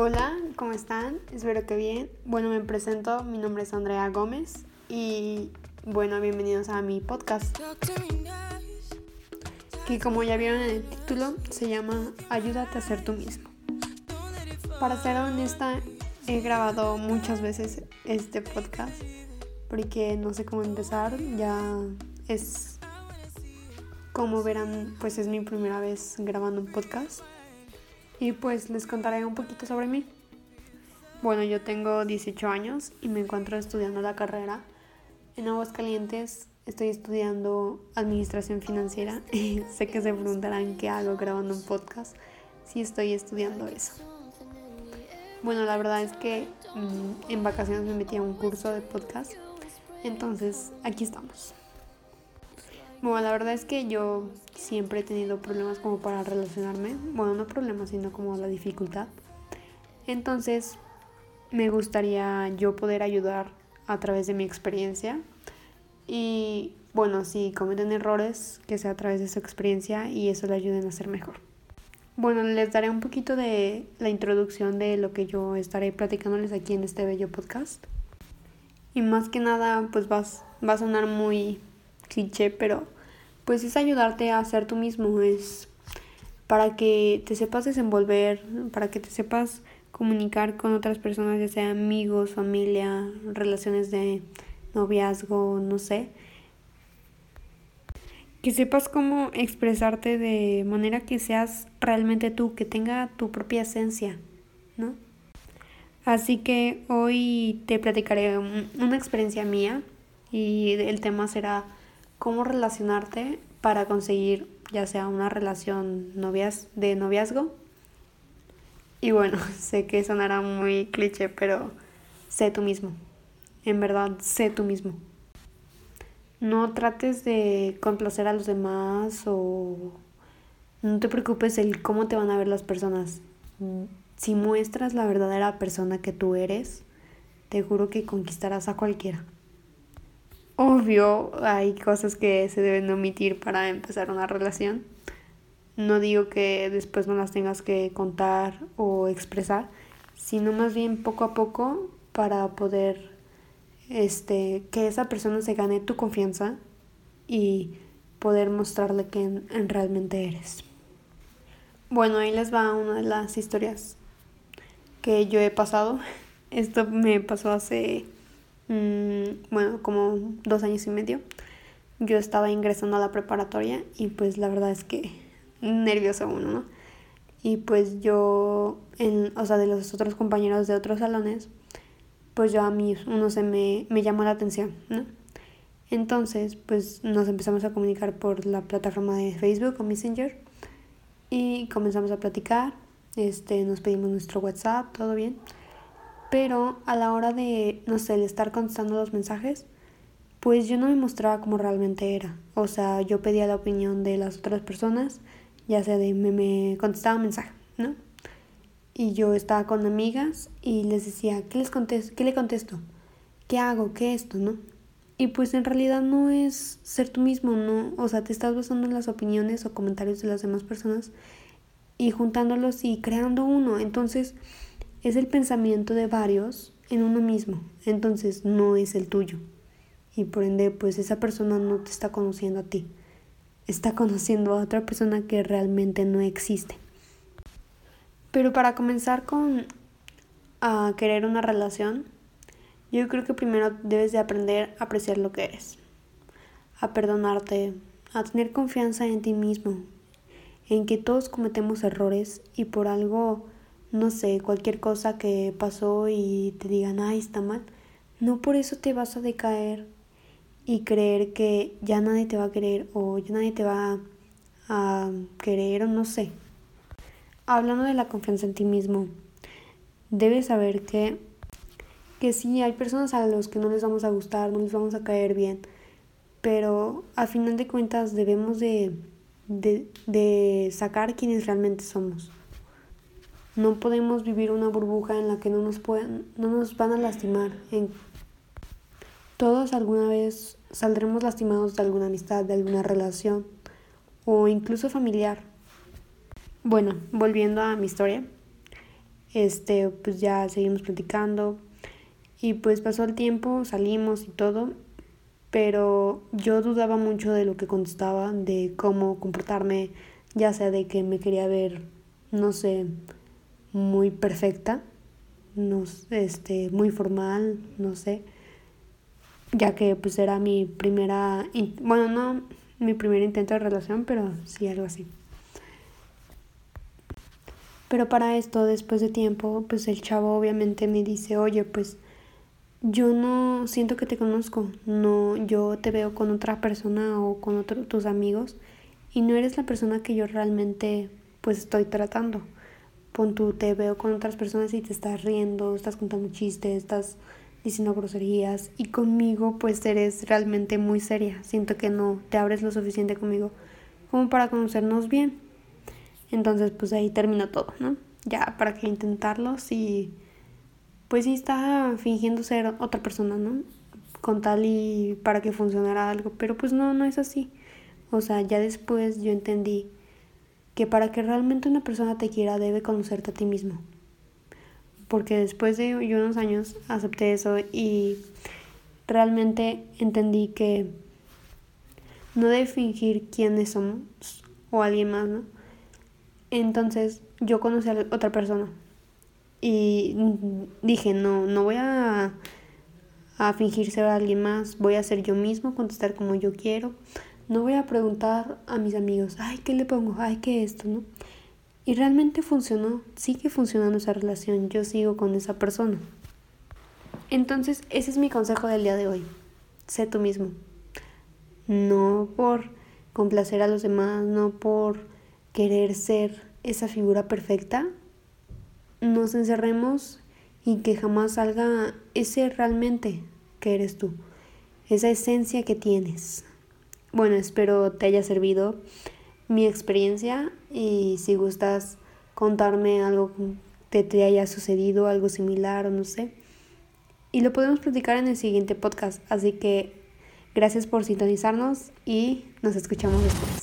Hola, ¿cómo están? Espero que bien. Bueno, me presento, mi nombre es Andrea Gómez y bueno, bienvenidos a mi podcast. Que como ya vieron en el título, se llama Ayúdate a ser tú mismo. Para ser honesta, he grabado muchas veces este podcast porque no sé cómo empezar, ya es como verán, pues es mi primera vez grabando un podcast y pues les contaré un poquito sobre mí. Bueno, yo tengo 18 años y me encuentro estudiando la carrera. En Aguascalientes estoy estudiando administración financiera y sé que se preguntarán qué hago grabando un podcast si estoy estudiando eso. Bueno, la verdad es que mm, en vacaciones me metí a un curso de podcast, entonces aquí estamos. Bueno, la verdad es que yo siempre he tenido problemas como para relacionarme. Bueno, no problemas, sino como la dificultad. Entonces, me gustaría yo poder ayudar a través de mi experiencia. Y bueno, si cometen errores, que sea a través de su experiencia y eso le ayuden a ser mejor. Bueno, les daré un poquito de la introducción de lo que yo estaré platicándoles aquí en este bello podcast. Y más que nada, pues va a sonar muy cliché, pero pues es ayudarte a ser tú mismo, es para que te sepas desenvolver, para que te sepas comunicar con otras personas, ya sea amigos, familia, relaciones de noviazgo, no sé. Que sepas cómo expresarte de manera que seas realmente tú, que tenga tu propia esencia, ¿no? Así que hoy te platicaré una experiencia mía y el tema será cómo relacionarte para conseguir ya sea una relación novias de noviazgo. Y bueno, sé que sonará muy cliché, pero sé tú mismo. En verdad, sé tú mismo. No trates de complacer a los demás o no te preocupes el cómo te van a ver las personas. Si muestras la verdadera persona que tú eres, te juro que conquistarás a cualquiera. Obvio, hay cosas que se deben omitir para empezar una relación. No digo que después no las tengas que contar o expresar, sino más bien poco a poco para poder este que esa persona se gane tu confianza y poder mostrarle quién realmente eres. Bueno, ahí les va una de las historias que yo he pasado. Esto me pasó hace bueno, como dos años y medio, yo estaba ingresando a la preparatoria y pues la verdad es que nervioso uno, ¿no? Y pues yo, en, o sea, de los otros compañeros de otros salones, pues yo a mí uno se me, me llamó la atención, ¿no? Entonces, pues nos empezamos a comunicar por la plataforma de Facebook o Messenger y comenzamos a platicar, este, nos pedimos nuestro WhatsApp, todo bien pero a la hora de, no sé, el estar contestando los mensajes, pues yo no me mostraba como realmente era. O sea, yo pedía la opinión de las otras personas, ya sea de me, me contestaba mensaje, ¿no? Y yo estaba con amigas y les decía, ¿qué les contesto? ¿Qué le contesto? ¿Qué hago? ¿Qué esto? ¿No? Y pues en realidad no es ser tú mismo, ¿no? O sea, te estás basando en las opiniones o comentarios de las demás personas y juntándolos y creando uno. Entonces, es el pensamiento de varios en uno mismo, entonces no es el tuyo. Y por ende, pues esa persona no te está conociendo a ti, está conociendo a otra persona que realmente no existe. Pero para comenzar con a querer una relación, yo creo que primero debes de aprender a apreciar lo que eres, a perdonarte, a tener confianza en ti mismo, en que todos cometemos errores y por algo no sé, cualquier cosa que pasó y te digan, ay, está mal, no por eso te vas a decaer y creer que ya nadie te va a querer o ya nadie te va a querer o no sé. Hablando de la confianza en ti mismo, debes saber que, que sí, hay personas a los que no les vamos a gustar, no les vamos a caer bien, pero al final de cuentas debemos de, de, de sacar quienes realmente somos. No podemos vivir una burbuja en la que no nos, puedan, no nos van a lastimar. En... Todos alguna vez saldremos lastimados de alguna amistad, de alguna relación o incluso familiar. Bueno, volviendo a mi historia, este, pues ya seguimos platicando y pues pasó el tiempo, salimos y todo, pero yo dudaba mucho de lo que contestaba, de cómo comportarme, ya sea de que me quería ver, no sé, muy perfecta, no, este, muy formal, no sé, ya que pues era mi primera, bueno, no mi primer intento de relación, pero sí algo así. Pero para esto, después de tiempo, pues el chavo obviamente me dice, oye, pues yo no siento que te conozco, no, yo te veo con otra persona o con otros tus amigos y no eres la persona que yo realmente pues estoy tratando. Pon tú, te veo con otras personas y te estás riendo, estás contando chistes, estás diciendo groserías y conmigo pues eres realmente muy seria. Siento que no te abres lo suficiente conmigo como para conocernos bien. Entonces, pues ahí terminó todo, ¿no? Ya, ¿para qué intentarlo? Si, pues sí está fingiendo ser otra persona, ¿no? Con tal y para que funcionara algo, pero pues no, no es así. O sea, ya después yo entendí que para que realmente una persona te quiera debe conocerte a ti mismo. Porque después de unos años acepté eso y realmente entendí que no debe fingir quiénes somos o alguien más, ¿no? Entonces yo conocí a otra persona y dije, no, no voy a, a fingir ser alguien más, voy a ser yo mismo, contestar como yo quiero. No voy a preguntar a mis amigos, ay, ¿qué le pongo? Ay, ¿qué esto? ¿No? Y realmente funcionó, sigue funcionando esa relación, yo sigo con esa persona. Entonces, ese es mi consejo del día de hoy. Sé tú mismo. No por complacer a los demás, no por querer ser esa figura perfecta, nos encerremos y que jamás salga ese realmente que eres tú, esa esencia que tienes. Bueno, espero te haya servido mi experiencia y si gustas contarme algo que te haya sucedido, algo similar o no sé. Y lo podemos platicar en el siguiente podcast. Así que gracias por sintonizarnos y nos escuchamos después.